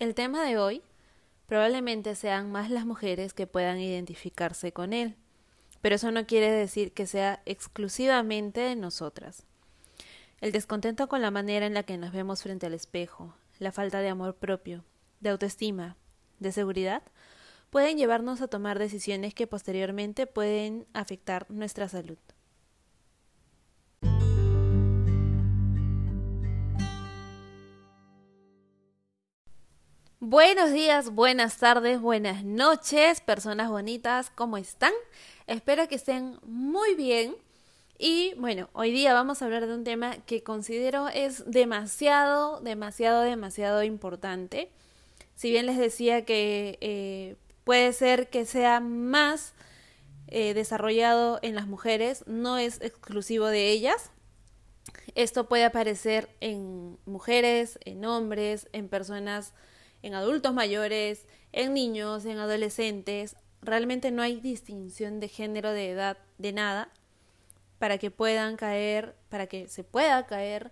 El tema de hoy probablemente sean más las mujeres que puedan identificarse con él, pero eso no quiere decir que sea exclusivamente de nosotras. El descontento con la manera en la que nos vemos frente al espejo, la falta de amor propio, de autoestima, de seguridad, pueden llevarnos a tomar decisiones que posteriormente pueden afectar nuestra salud. Buenos días, buenas tardes, buenas noches, personas bonitas, ¿cómo están? Espero que estén muy bien. Y bueno, hoy día vamos a hablar de un tema que considero es demasiado, demasiado, demasiado importante. Si bien les decía que eh, puede ser que sea más eh, desarrollado en las mujeres, no es exclusivo de ellas. Esto puede aparecer en mujeres, en hombres, en personas, en adultos mayores, en niños, en adolescentes. Realmente no hay distinción de género, de edad, de nada para que puedan caer, para que se pueda caer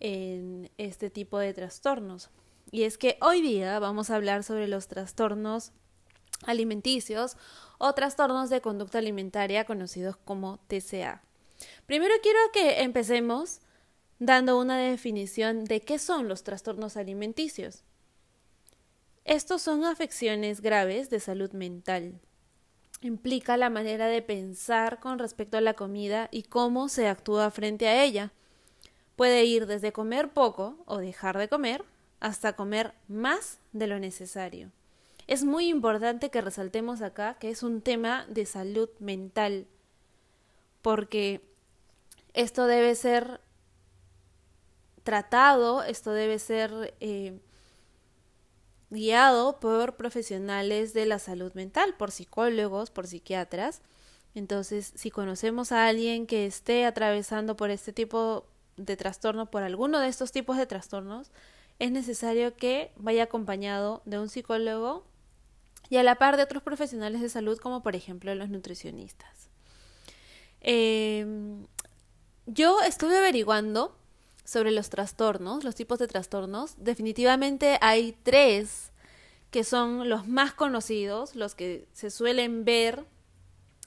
en este tipo de trastornos. Y es que hoy día vamos a hablar sobre los trastornos alimenticios o trastornos de conducta alimentaria conocidos como TCA. Primero quiero que empecemos dando una definición de qué son los trastornos alimenticios. Estos son afecciones graves de salud mental, implica la manera de pensar con respecto a la comida y cómo se actúa frente a ella. Puede ir desde comer poco o dejar de comer hasta comer más de lo necesario. Es muy importante que resaltemos acá que es un tema de salud mental, porque esto debe ser tratado, esto debe ser eh, guiado por profesionales de la salud mental, por psicólogos, por psiquiatras. Entonces, si conocemos a alguien que esté atravesando por este tipo de trastorno, por alguno de estos tipos de trastornos, es necesario que vaya acompañado de un psicólogo y a la par de otros profesionales de salud, como por ejemplo los nutricionistas. Em, yo estuve averiguando sobre los trastornos, los tipos de trastornos, definitivamente hay tres que son los más conocidos, los que se suelen ver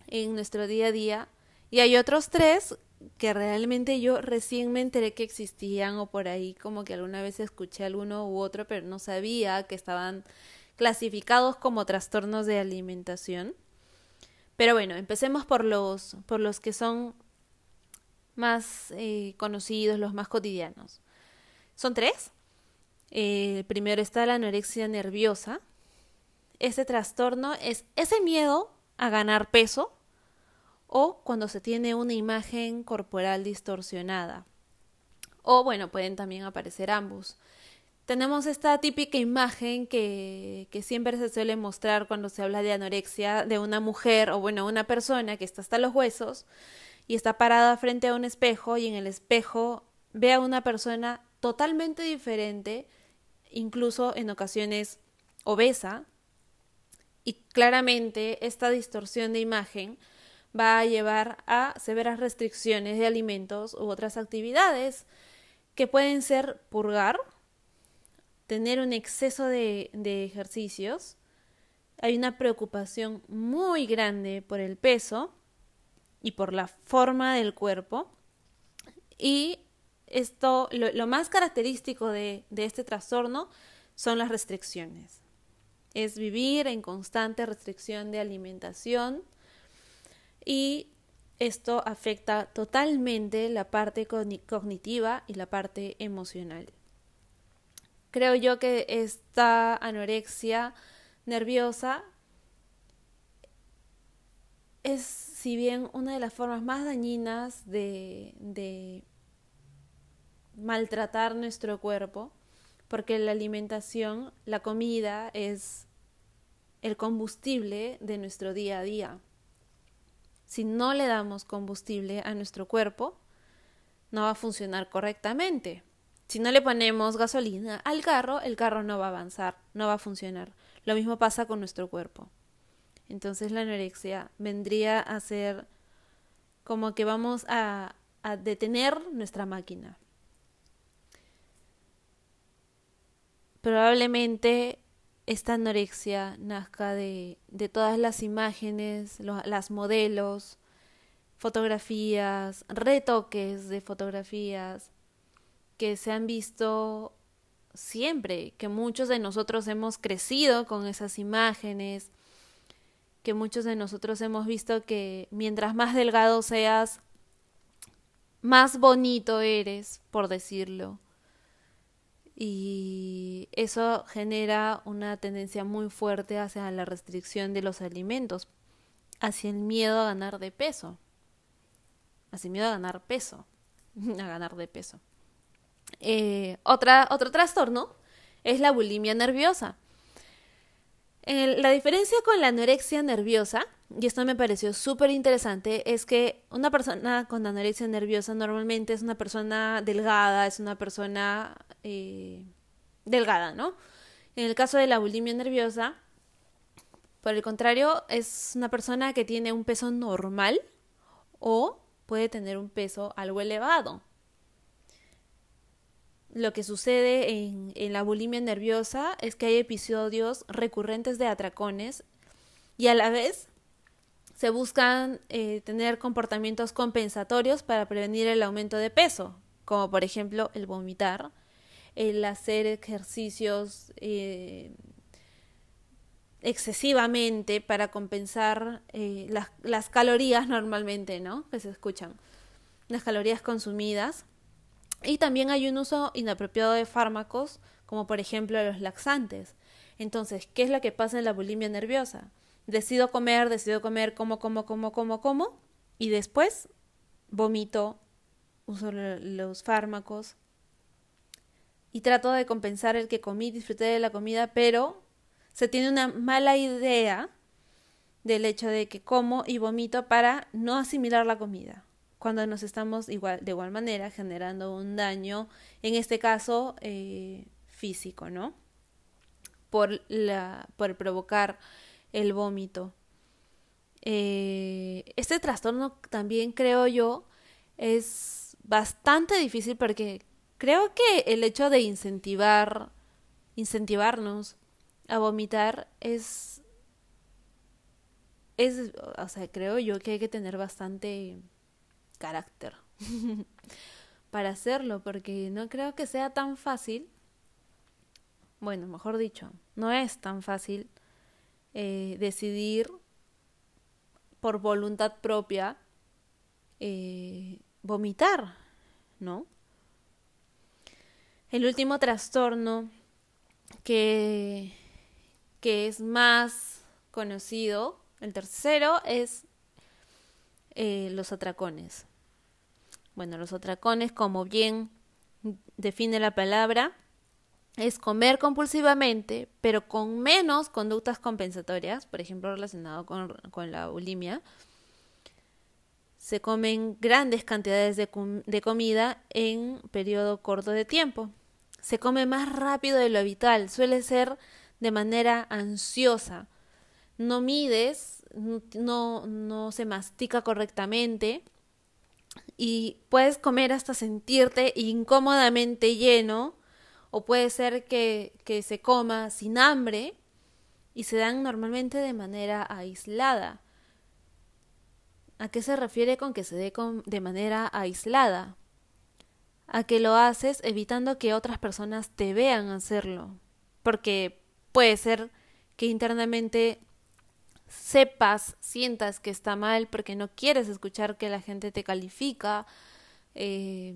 en nuestro día a día, y hay otros tres que realmente yo recién me enteré que existían o por ahí como que alguna vez escuché alguno u otro, pero no sabía que estaban clasificados como trastornos de alimentación. Pero bueno, empecemos por los, por los que son más eh, conocidos, los más cotidianos. Son tres. Eh, primero está la anorexia nerviosa. Ese trastorno es ese miedo a ganar peso o cuando se tiene una imagen corporal distorsionada. O bueno, pueden también aparecer ambos. Tenemos esta típica imagen que, que siempre se suele mostrar cuando se habla de anorexia de una mujer o bueno, una persona que está hasta los huesos y está parada frente a un espejo y en el espejo ve a una persona totalmente diferente, incluso en ocasiones obesa, y claramente esta distorsión de imagen va a llevar a severas restricciones de alimentos u otras actividades que pueden ser purgar, tener un exceso de, de ejercicios, hay una preocupación muy grande por el peso, y por la forma del cuerpo. Y esto, lo, más característico de, de este trastorno son las restricciones. Es vivir en constante restricción de alimentación y esto afecta totalmente la parte cognitiva y la parte emocional. Creo yo que esta anorexia nerviosa es si bien una de las formas más dañinas de, maltratar nuestro cuerpo, porque la alimentación, la comida es el combustible de nuestro día a día. Si no le damos combustible a nuestro cuerpo, no va a funcionar correctamente. Si no le ponemos gasolina al carro, el carro no va a avanzar, no va a funcionar. Lo mismo pasa con nuestro cuerpo. Entonces la anorexia vendría a ser como que vamos a, detener nuestra máquina. probablemente esta anorexia nazca de, de todas las imágenes, las modelos, fotografías, retoques de fotografías que se han visto siempre, que muchos de nosotros hemos crecido con esas imágenes, que muchos de nosotros hemos visto que mientras más delgado seas, más bonito eres, por decirlo. Y eso genera una tendencia muy fuerte hacia la restricción de los alimentos, hacia el miedo a ganar de peso, hacia el miedo a ganar peso, a ganar de peso. Eh, otra, otro trastorno es la bulimia nerviosa la diferencia con la anorexia nerviosa, y esto me pareció súper interesante, es que una persona con anorexia nerviosa normalmente es una persona delgada, es una persona eh, delgada, ¿no? En el caso de la bulimia nerviosa, por el contrario, es una persona que tiene un peso normal o puede tener un peso algo elevado lo que sucede en, la bulimia nerviosa es que hay episodios recurrentes de atracones y a la vez se buscan eh, tener comportamientos compensatorios para prevenir el aumento de peso, como por ejemplo el vomitar, el hacer ejercicios eh, excesivamente para compensar eh, las, las calorías normalmente, ¿no? Que se escuchan, las calorías consumidas y también hay un uso inapropiado de fármacos, como por ejemplo los laxantes. Entonces, ¿qué es lo que pasa en la bulimia nerviosa? Decido comer, decido comer, como, como, como, como, como, y después vomito, uso los fármacos y trato de compensar el que comí, disfruté de la comida, pero se tiene una mala idea del hecho de que como y vomito para no asimilar la comida cuando nos estamos igual, de igual manera generando un daño, en este caso eh, físico, ¿no? Por, la, por provocar el vómito. Eh, este trastorno también creo yo es bastante difícil porque creo que el hecho de incentivar, incentivarnos a vomitar es, es, o sea, creo yo que hay que tener bastante carácter para hacerlo, porque no creo que sea tan fácil, bueno, mejor dicho, no es tan fácil eh, decidir por voluntad propia eh, vomitar, ¿no? El último trastorno que, que es más conocido, el tercero, es eh, los atracones. Bueno, los atracones, como bien define la palabra, es comer compulsivamente, pero con menos conductas compensatorias, por ejemplo, relacionado con, con la bulimia. Se comen grandes cantidades de, de comida en periodo corto de tiempo. Se come más rápido de lo habitual, suele ser de manera ansiosa. No mides no, no se mastica correctamente y puedes comer hasta sentirte incómodamente lleno o puede ser que, que se coma sin hambre y se dan normalmente de manera aislada. ¿A qué se refiere con que se dé de manera aislada? A que lo haces evitando que otras personas te vean hacerlo. Porque puede ser que internamente sepas, sientas que está mal porque no quieres escuchar que la gente te califica. Eh,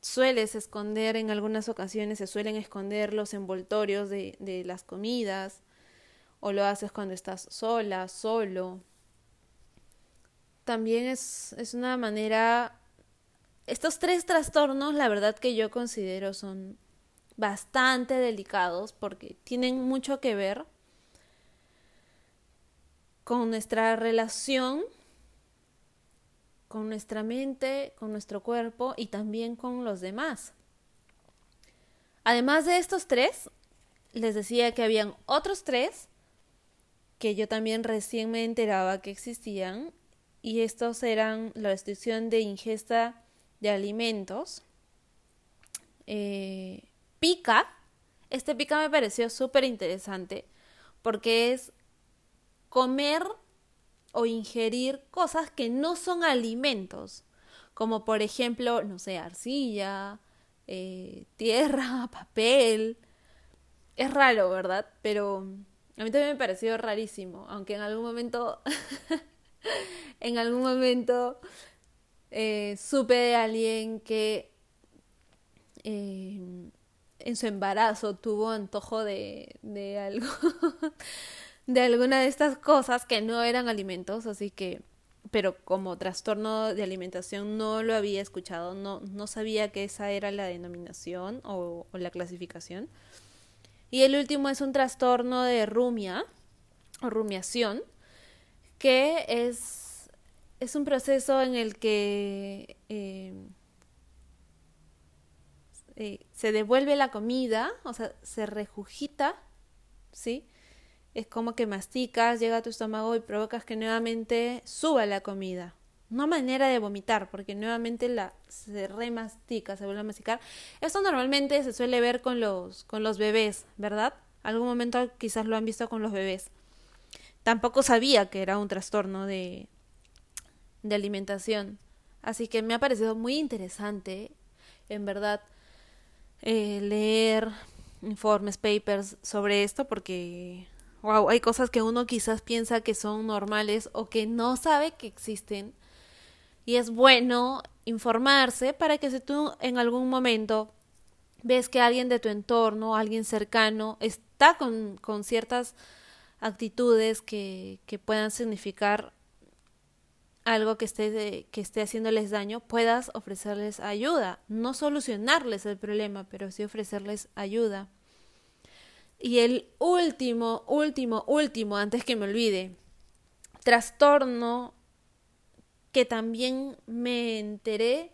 sueles esconder en algunas ocasiones, se suelen esconder los envoltorios de, de las comidas o lo haces cuando estás sola, solo. También es, es una manera... Estos tres trastornos, la verdad que yo considero son bastante delicados porque tienen mucho que ver con nuestra relación, con nuestra mente, con nuestro cuerpo y también con los demás. Además de estos tres, les decía que habían otros tres que yo también recién me enteraba que existían y estos eran la restricción de ingesta de alimentos, eh, pica. Este pica me pareció súper interesante porque es comer o ingerir cosas que no son alimentos, como por ejemplo, no sé, arcilla, eh, tierra, papel. Es raro, ¿verdad? Pero a mí también me pareció rarísimo, aunque en algún momento, en algún momento eh, supe de alguien que eh, en su embarazo tuvo antojo de, de algo, de alguna de estas cosas que no eran alimentos, así que, pero como trastorno de alimentación no lo había escuchado, no, no sabía que esa era la denominación o, la clasificación. Y el último es un trastorno de rumia o rumiación, que es, es un proceso en el que eh, eh, se devuelve la comida, o sea, se rejugita, ¿sí? Es como que masticas, llega a tu estómago y provocas que nuevamente suba la comida. No manera de vomitar, porque nuevamente la se remastica, se vuelve a masticar. Esto normalmente se suele ver con los, con los bebés, ¿verdad? Algún momento quizás lo han visto con los bebés. Tampoco sabía que era un trastorno de, de alimentación. Así que me ha parecido muy interesante, en verdad, eh, leer informes, papers sobre esto porque, wow, hay cosas que uno quizás piensa que son normales o que no sabe que existen. Y es bueno informarse para que si tú en algún momento ves que alguien de tu entorno, alguien cercano, está con, con ciertas actitudes que, que puedan significar algo que esté, que esté haciéndoles daño, puedas ofrecerles ayuda. No solucionarles el problema, pero sí ofrecerles ayuda. Y el último, último, último, antes que me olvide, trastorno que también me enteré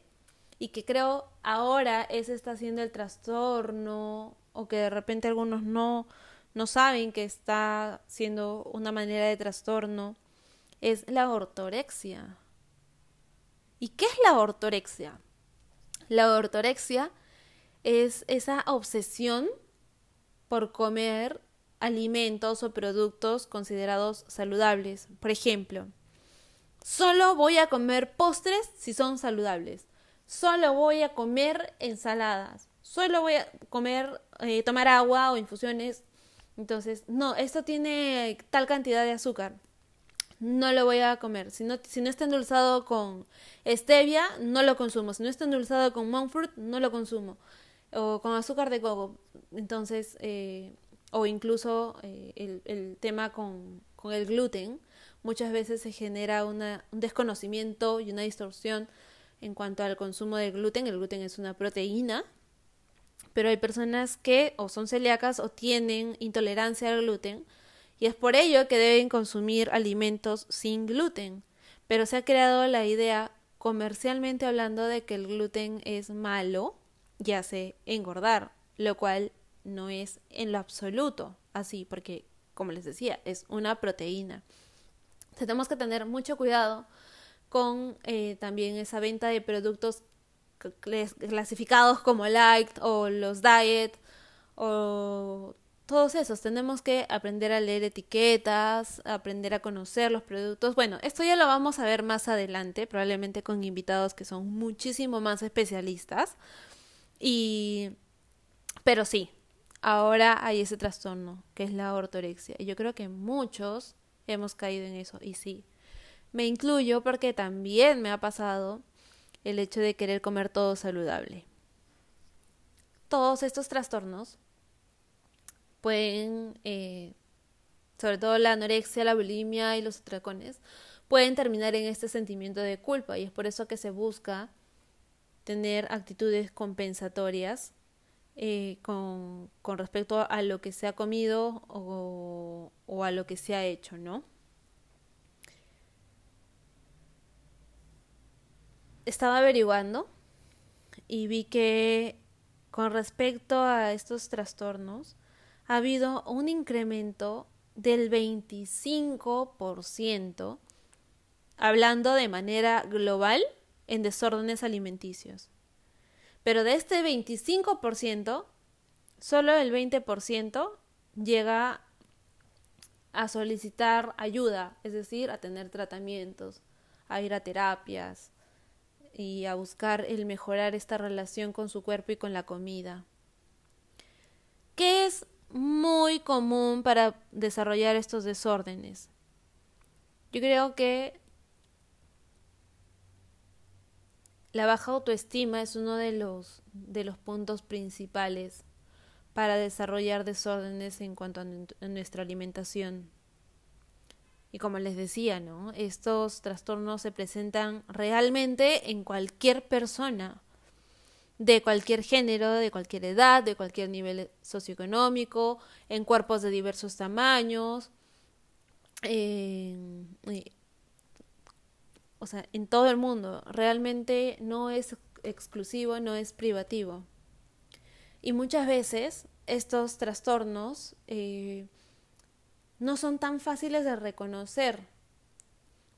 y que creo ahora ese está siendo el trastorno o que de repente algunos no, no saben que está siendo una manera de trastorno es la ortorexia. ¿Y qué es la ortorexia? La ortorexia es esa obsesión por comer alimentos o productos considerados saludables. Por ejemplo, solo voy a comer postres si son saludables. Solo voy a comer ensaladas. Solo voy a comer, eh, tomar agua o infusiones. Entonces, no, esto tiene tal cantidad de azúcar no lo voy a comer. Si no, si no está endulzado con stevia, no lo consumo. Si no está endulzado con monk fruit, no lo consumo. O con azúcar de coco. Entonces, eh, o incluso eh, el, el, tema con, con, el gluten, muchas veces se genera una, un desconocimiento y una distorsión en cuanto al consumo de gluten. El gluten es una proteína, pero hay personas que o son celíacas o tienen intolerancia al gluten y es por ello que deben consumir alimentos sin gluten. Pero se ha creado la idea, comercialmente hablando, de que el gluten es malo y hace engordar, lo cual no es en lo absoluto así, porque, como les decía, es una proteína. Tenemos que tener mucho cuidado con eh, también esa venta de productos clasificados como light o los diet o todos esos. Tenemos que aprender a leer etiquetas, aprender a conocer los productos. Bueno, esto ya lo vamos a ver más adelante, probablemente con invitados que son muchísimo más especialistas. Y... Pero sí, ahora hay ese trastorno, que es la ortorexia. Y yo creo que muchos hemos caído en eso. Y sí, me incluyo porque también me ha pasado el hecho de querer comer todo saludable. Todos estos trastornos pueden, eh, sobre todo la anorexia, la bulimia y los atracones, pueden terminar en este sentimiento de culpa y es por eso que se busca tener actitudes compensatorias eh, con, respecto a lo que se ha comido o, o a lo que se ha hecho, ¿no? Estaba averiguando y vi que con respecto a estos trastornos, ha habido un incremento del 25%, hablando de manera global, en desórdenes alimenticios. Pero de este 25%, solo el 20% llega a solicitar ayuda, es decir, a tener tratamientos, a ir a terapias y a buscar el mejorar esta relación con su cuerpo y con la comida. ¿Qué es muy común para desarrollar estos desórdenes? Yo creo que la baja autoestima es uno de los, de los puntos principales para desarrollar desórdenes en cuanto a, nuestra alimentación. Y como les decía, ¿no? Estos trastornos se presentan realmente en cualquier persona, de cualquier género, de cualquier edad, de cualquier nivel socioeconómico, en cuerpos de diversos tamaños, o sea, en todo el mundo. Realmente no es exclusivo, no es privativo. Y muchas veces estos trastornos eh, no son tan fáciles de reconocer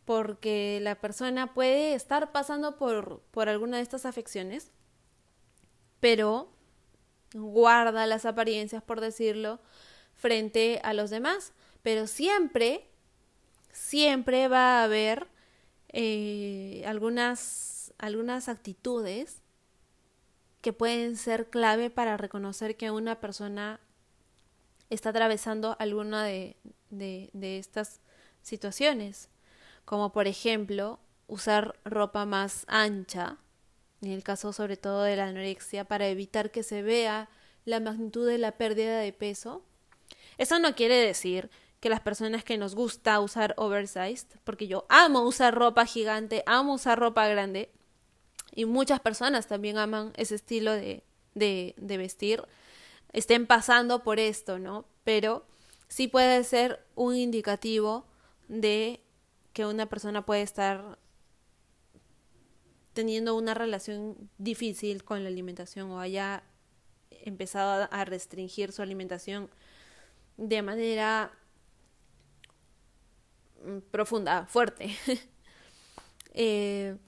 porque la persona puede estar pasando por, por alguna de estas afecciones, pero guarda las apariencias, por decirlo, frente a los demás. Pero siempre, siempre va a haber eh, algunas, algunas actitudes que pueden ser clave para reconocer que una persona está atravesando alguna de, de, de estas situaciones, como por ejemplo usar ropa más ancha, en el caso sobre todo de la anorexia, para evitar que se vea la magnitud de la pérdida de peso. Eso no quiere decir que las personas que nos gusta usar oversized, porque yo amo usar ropa gigante, amo usar ropa grande, y muchas personas también aman ese estilo de, de, de vestir, estén pasando por esto, ¿no? Pero sí puede ser un indicativo de que una persona puede estar teniendo una relación difícil con la alimentación o haya empezado a restringir su alimentación de manera mm, profunda, fuerte. eh,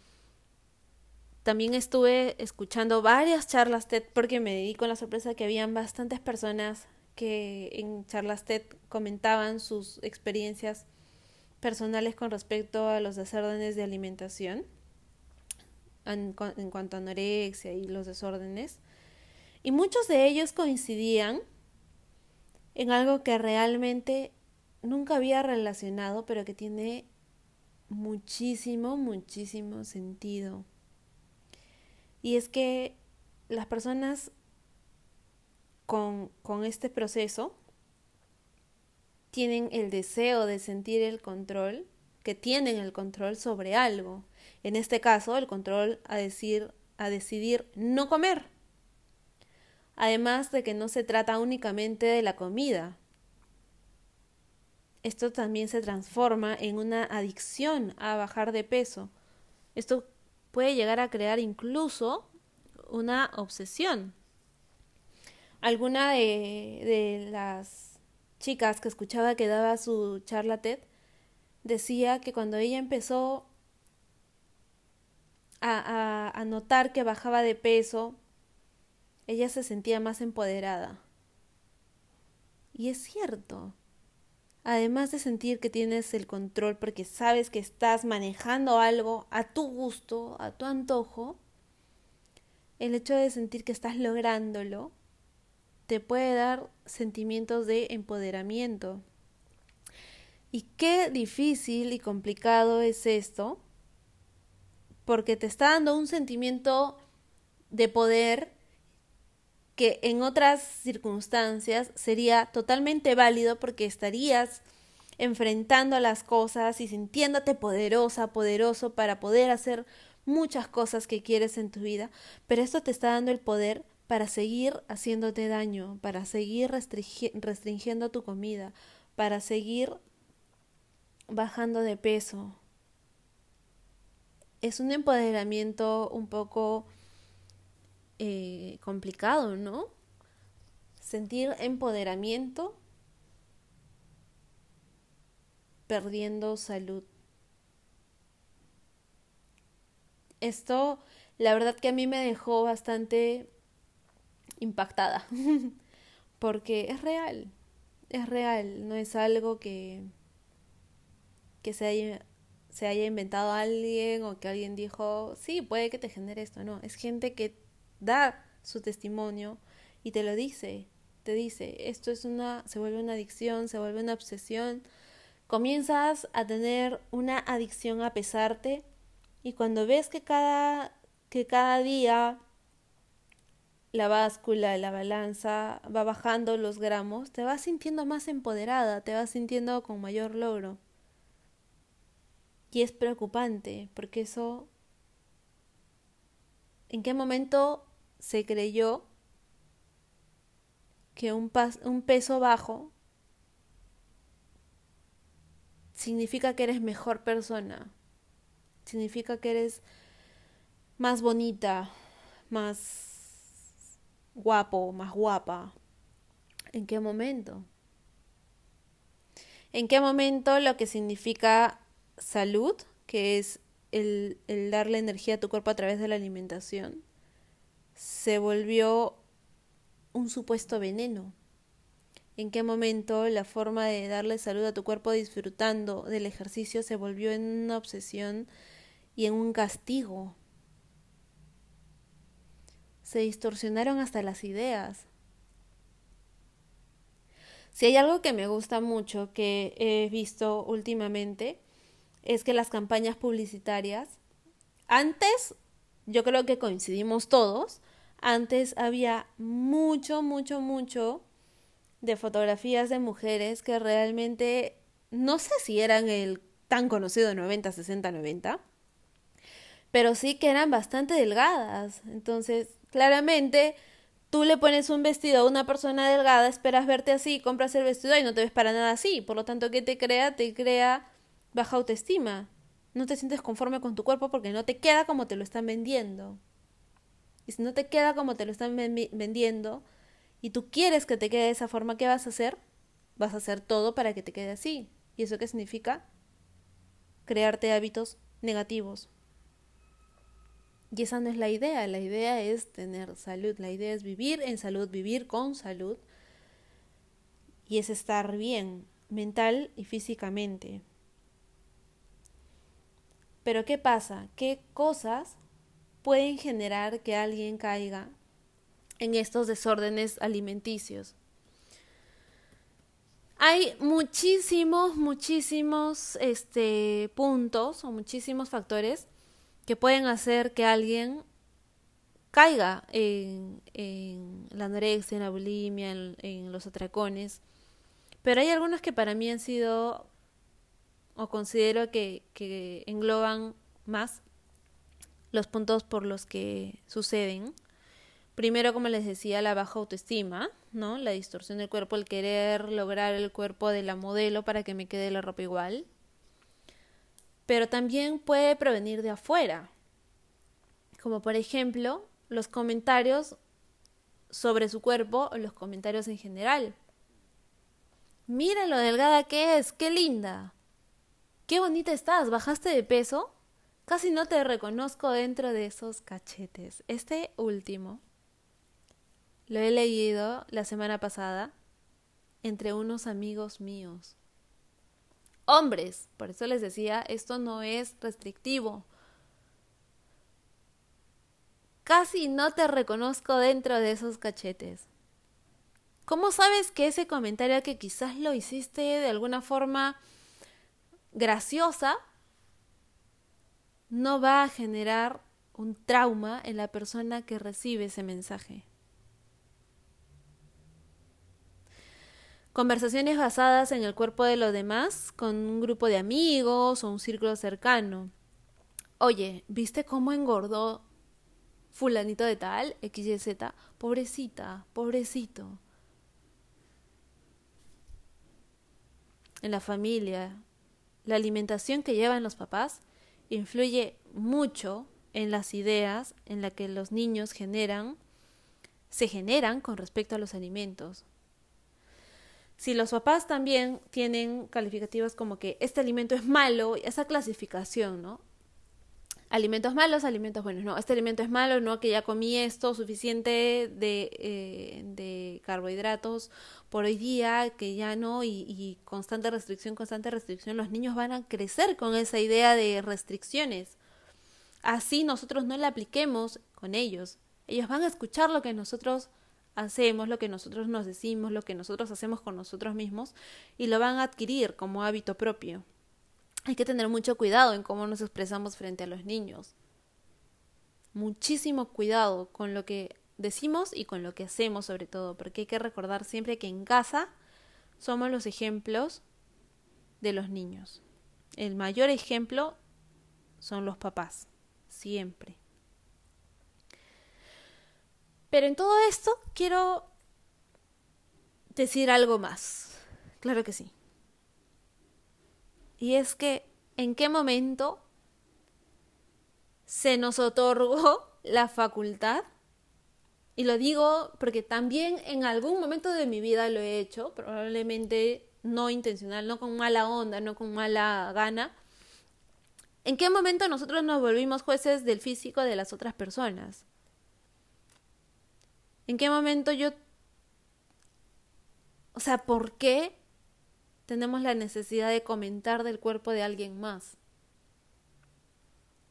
también estuve escuchando varias charlas TED porque me di con la sorpresa que habían bastantes personas que en charlas TED comentaban sus experiencias personales con respecto a los desórdenes de alimentación en, cuanto a anorexia y los desórdenes. Y muchos de ellos coincidían en algo que realmente nunca había relacionado, pero que tiene muchísimo, muchísimo sentido. Y es que las personas con, con este proceso tienen el deseo de sentir el control, que tienen el control sobre algo. En este caso, el control a decir a decidir no comer. Además de que no se trata únicamente de la comida. Esto también se transforma en una adicción a bajar de peso. Esto puede llegar a crear incluso una obsesión. Alguna de, de las chicas que escuchaba que daba su charla TED decía que cuando ella empezó a, notar que bajaba de peso, ella se sentía más empoderada. Y es cierto. Además de sentir que tienes el control porque sabes que estás manejando algo a tu gusto, a tu antojo, el hecho de sentir que estás lográndolo te puede dar sentimientos de empoderamiento. Y qué difícil y complicado es esto, porque te está dando un sentimiento de poder que en otras circunstancias sería totalmente válido porque estarías enfrentando las cosas y sintiéndote poderosa, poderoso para poder hacer muchas cosas que quieres en tu vida, pero esto te está dando el poder para seguir haciéndote daño, para seguir restringiendo tu comida, para seguir bajando de peso. Es un empoderamiento un poco eh, complicado, ¿no? Sentir empoderamiento perdiendo salud. Esto la verdad que a mí me dejó bastante impactada, porque es real, es real, no es algo que, que se, haya, se haya inventado alguien o que alguien dijo, sí, puede que te genere esto, no, es gente que da su testimonio y te lo dice, te dice, esto es una, se vuelve una adicción, se vuelve una obsesión, comienzas a tener una adicción a pesarte y cuando ves que cada, que cada día la báscula, la balanza va bajando los gramos, te vas sintiendo más empoderada, te vas sintiendo con mayor logro. Y es preocupante, porque eso... ¿En qué momento se creyó que un, peso bajo significa que eres mejor persona? Significa que eres más bonita, más guapo, más guapa. ¿En qué momento? ¿En qué momento lo que significa salud, que es el, el, darle energía a tu cuerpo a través de la alimentación, se volvió un supuesto veneno? ¿En qué momento la forma de darle salud a tu cuerpo disfrutando del ejercicio se volvió en una obsesión y en un castigo? se distorsionaron hasta las ideas. Si hay algo que me gusta mucho que he visto últimamente es que las campañas publicitarias, antes, yo creo que coincidimos todos, antes había mucho, mucho, mucho de fotografías de mujeres que realmente no sé si eran el tan conocido 90, 60, 90, pero sí que eran bastante delgadas. Entonces, Claramente, tú le pones un vestido a una persona delgada, esperas verte así, compras el vestido y no te ves para nada así. Por lo tanto, ¿qué te crea? Te crea baja autoestima. No te sientes conforme con tu cuerpo porque no te queda como te lo están vendiendo. Y si no te queda como te lo están vendiendo y tú quieres que te quede de esa forma, ¿qué vas a hacer? Vas a hacer todo para que te quede así. ¿Y eso qué significa? Crearte hábitos negativos. Y esa no es la idea, la idea es tener salud, la idea es vivir en salud, vivir con salud. Y es estar bien, mental y físicamente. Pero ¿qué pasa? ¿Qué cosas pueden generar que alguien caiga en estos desórdenes alimenticios? Hay muchísimos, muchísimos este, puntos o muchísimos factores que pueden hacer que alguien caiga en, la anorexia, en la bulimia, en, los atracones. Pero hay algunos que para mí han sido, o considero que, que engloban más los puntos por los que suceden. Primero, como les decía, la baja autoestima, ¿no? La distorsión del cuerpo, el querer lograr el cuerpo de la modelo para que me quede la ropa igual pero también puede provenir de afuera, como por ejemplo los comentarios sobre su cuerpo o los comentarios en general. Mira lo delgada que es, qué linda. Qué bonita estás, bajaste de peso. Casi no te reconozco dentro de esos cachetes. Este último lo he leído la semana pasada entre unos amigos míos hombres. Por eso les decía, esto no es restrictivo. Casi no te reconozco dentro de esos cachetes. ¿Cómo sabes que ese comentario que quizás lo hiciste de alguna forma graciosa no va a generar un trauma en la persona que recibe ese mensaje? Conversaciones basadas en el cuerpo de los demás con un grupo de amigos o un círculo cercano. Oye, ¿viste cómo engordó fulanito de tal, XYZ? Pobrecita, pobrecito. En la familia, la alimentación que llevan los papás influye mucho en las ideas en las que los niños generan, se generan con respecto a los alimentos. Si los papás también tienen calificativos como que este alimento es malo, esa clasificación, ¿no? Alimentos malos, alimentos buenos. No, este alimento es malo, no, que ya comí esto suficiente de, eh, de carbohidratos por hoy día, que ya no, y, y, constante restricción, constante restricción. Los niños van a crecer con esa idea de restricciones. Así nosotros no la apliquemos con ellos. Ellos van a escuchar lo que nosotros hacemos, lo que nosotros nos decimos, lo que nosotros hacemos con nosotros mismos, y lo van a adquirir como hábito propio. Hay que tener mucho cuidado en cómo nos expresamos frente a los niños. Muchísimo cuidado con lo que decimos y con lo que hacemos sobre todo, porque hay que recordar siempre que en casa somos los ejemplos de los niños. El mayor ejemplo son los papás, siempre. Pero en todo esto quiero decir algo más. Claro que sí. Y es que, ¿en qué momento se nos otorgó la facultad? Y lo digo porque también en algún momento de mi vida lo he hecho, probablemente no intencional, no con mala onda, no con mala gana. ¿En qué momento nosotros nos volvimos jueces del físico de las otras personas? ¿En qué momento yo... O sea, ¿por qué tenemos la necesidad de comentar del cuerpo de alguien más.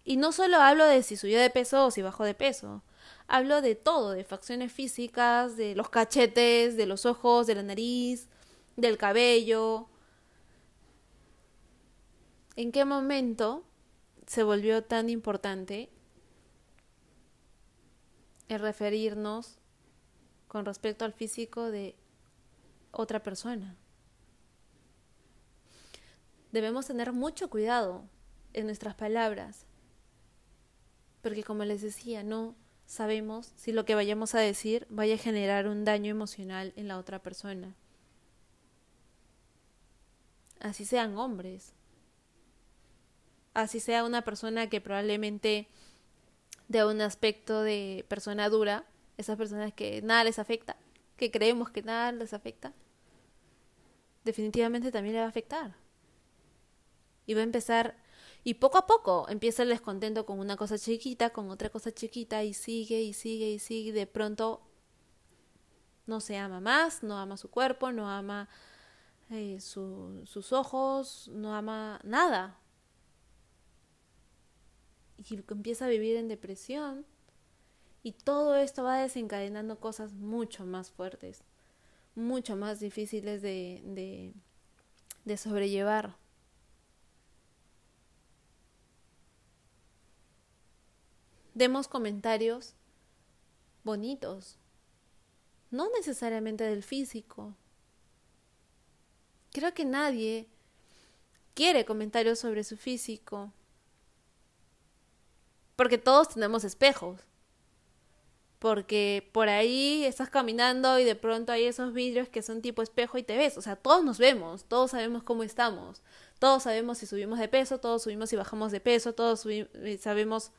Y no solo hablo de si subió de peso o si bajó de peso. Hablo de todo, de facciones físicas, de los cachetes, de los ojos, de la nariz, del cabello. ¿En qué momento se volvió tan importante el referirnos con respecto al físico de otra persona? Debemos tener mucho cuidado en nuestras palabras, porque como les decía, no sabemos si lo que vayamos a decir vaya a generar un daño emocional en la otra persona. Así sean hombres, así sea una persona que probablemente de un aspecto de persona dura, esas personas que nada les afecta, que creemos que nada les afecta, definitivamente también le va a afectar y va a empezar y poco a poco empieza el descontento con una cosa chiquita, con otra cosa chiquita y sigue y sigue y sigue. De pronto no se ama más, no ama su cuerpo, no ama eh, sus ojos, no ama nada. Y empieza a vivir en depresión. Y todo esto va desencadenando cosas mucho más fuertes, mucho más difíciles de, de sobrellevar. Demos comentarios bonitos, no necesariamente del físico. Creo que nadie quiere comentarios sobre su físico, porque todos tenemos espejos, porque por ahí estás caminando y de pronto hay esos vidrios que son tipo espejo y te ves, o sea, todos nos vemos, todos sabemos cómo estamos, todos sabemos si subimos de peso, todos subimos y bajamos de peso, todos sabemos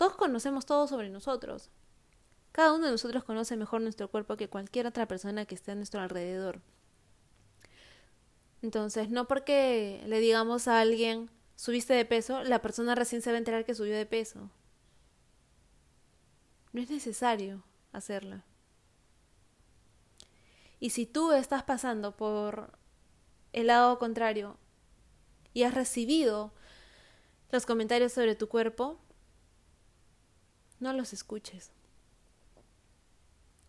todos conocemos todo sobre nosotros. Cada uno de nosotros conoce mejor nuestro cuerpo que cualquier otra persona que esté a nuestro alrededor. Entonces, no porque le digamos a alguien, subiste de peso, la persona recién se va a enterar que subió de peso. No es necesario hacerlo. Y si tú estás pasando por el lado contrario y has recibido los comentarios sobre tu cuerpo, no los escuches.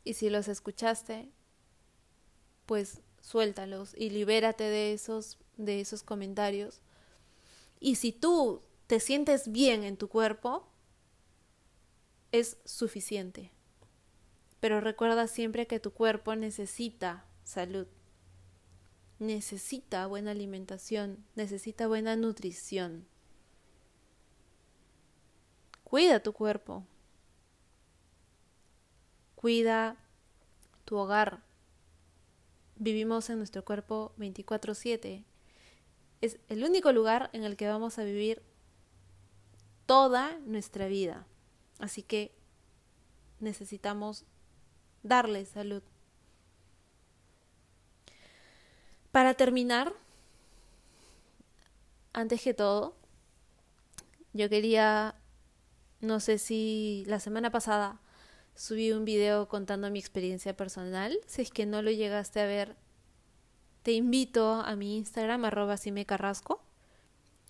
Y si los escuchaste, pues suéltalos y libérate de esos de esos comentarios. Y si tú te sientes bien en tu cuerpo, es suficiente. Pero recuerda siempre que tu cuerpo necesita salud. Necesita buena alimentación, necesita buena nutrición. Cuida tu cuerpo, cuida tu hogar. Vivimos en nuestro cuerpo 24/7. Es el único lugar en el que vamos a vivir toda nuestra vida. Así que necesitamos darle salud. Para terminar, antes que todo, yo quería No sé si la semana pasada subí un video contando mi experiencia personal. Si es que no lo llegaste a ver, te invito a mi Instagram, arroba Carrasco,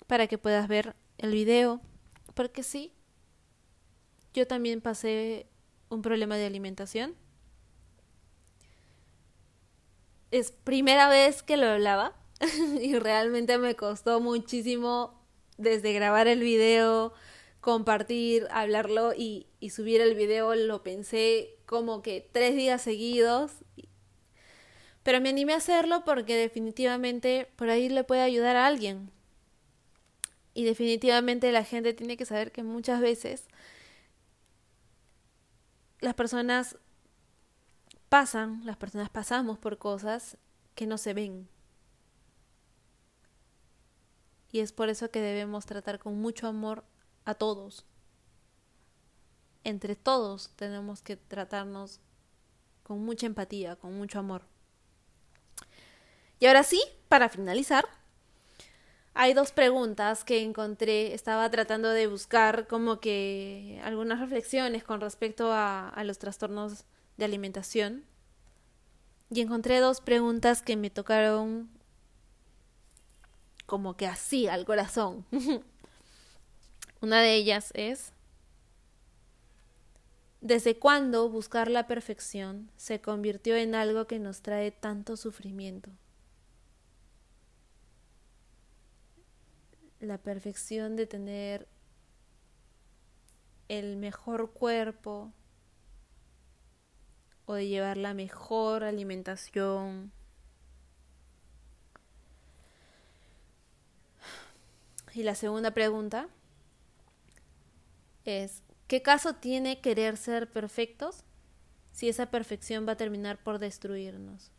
para que puedas ver el video. Porque sí, yo también pasé un problema de alimentación. Es primera vez que lo hablaba y realmente me costó muchísimo desde grabar el video, compartir, hablarlo y, subir el video, lo pensé como que tres días seguidos. Pero me animé a hacerlo porque definitivamente por ahí le puede ayudar a alguien. Y definitivamente la gente tiene que saber que muchas veces las personas pasan, las personas pasamos por cosas que no se ven. Y es por eso que debemos tratar con mucho amor a todos. Entre todos tenemos que tratarnos con mucha empatía, con mucho amor. Y ahora sí, para finalizar, hay dos preguntas que encontré. Estaba tratando de buscar como que algunas reflexiones con respecto a, los trastornos de alimentación. Y encontré dos preguntas que me tocaron como que así al corazón. Una de ellas es, ¿desde cuándo buscar la perfección se convirtió en algo que nos trae tanto sufrimiento? La perfección de tener el mejor cuerpo o de llevar la mejor alimentación. Y la segunda pregunta es, ¿qué caso tiene querer ser perfectos si esa perfección va a terminar por destruirnos?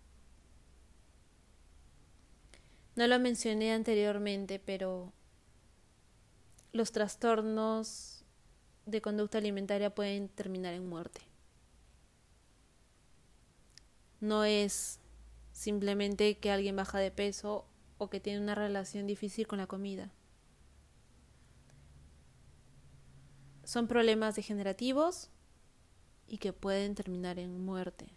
No lo mencioné anteriormente, pero los trastornos de conducta alimentaria pueden terminar en muerte. No es simplemente que alguien baja de peso o que tiene una relación difícil con la comida. Son problemas degenerativos y que pueden terminar en muerte.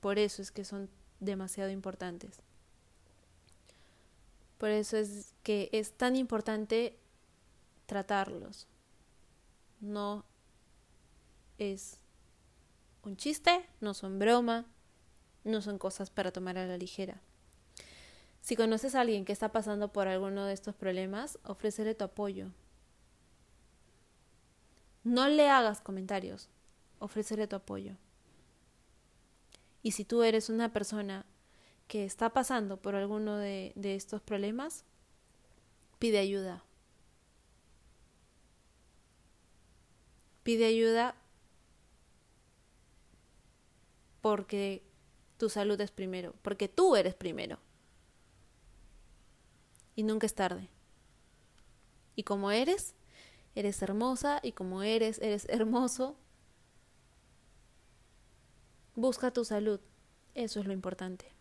Por eso es que son demasiado importantes. Por eso es que es tan importante tratarlos. No es un chiste, no son broma, no son cosas para tomar a la ligera. Si conoces a alguien que está pasando por alguno de estos problemas, ofrécele tu apoyo. No le hagas comentarios, ofrécele tu apoyo. Y si tú eres una persona que está pasando por alguno de, de estos problemas, pide ayuda. Pide ayuda porque tu salud es primero, porque tú eres primero. Y nunca es tarde. Y como eres, eres hermosa y como eres, eres hermoso. Busca tu salud. Eso es lo importante.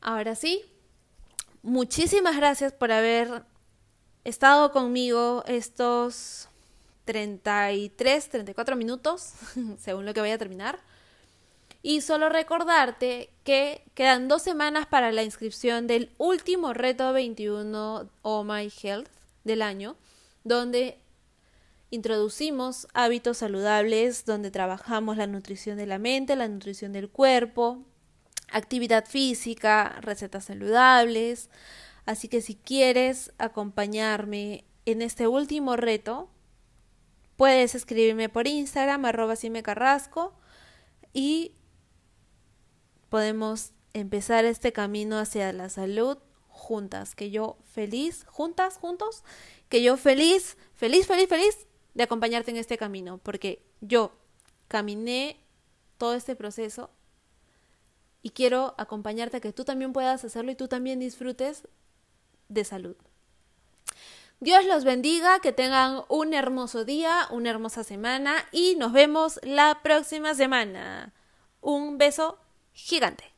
Ahora sí, muchísimas gracias por haber estado conmigo estos 33, 34 minutos, según lo que vaya a terminar. Y solo recordarte que quedan dos semanas para la inscripción del último reto 21 Oh My Health del año, donde introducimos hábitos saludables, donde trabajamos la nutrición de la mente, la nutrición del cuerpo, actividad física, recetas saludables. Así que si quieres acompañarme en este último reto, puedes escribirme por Instagram, arroba carrasco, y podemos empezar este camino hacia la salud juntas, que yo feliz, juntas, juntos, que yo feliz, feliz, feliz, feliz de acompañarte en este camino, porque yo caminé todo este proceso y quiero acompañarte a que tú también puedas hacerlo y tú también disfrutes de salud. Dios los bendiga, que tengan un hermoso día, una hermosa semana y nos vemos la próxima semana. Un beso gigante.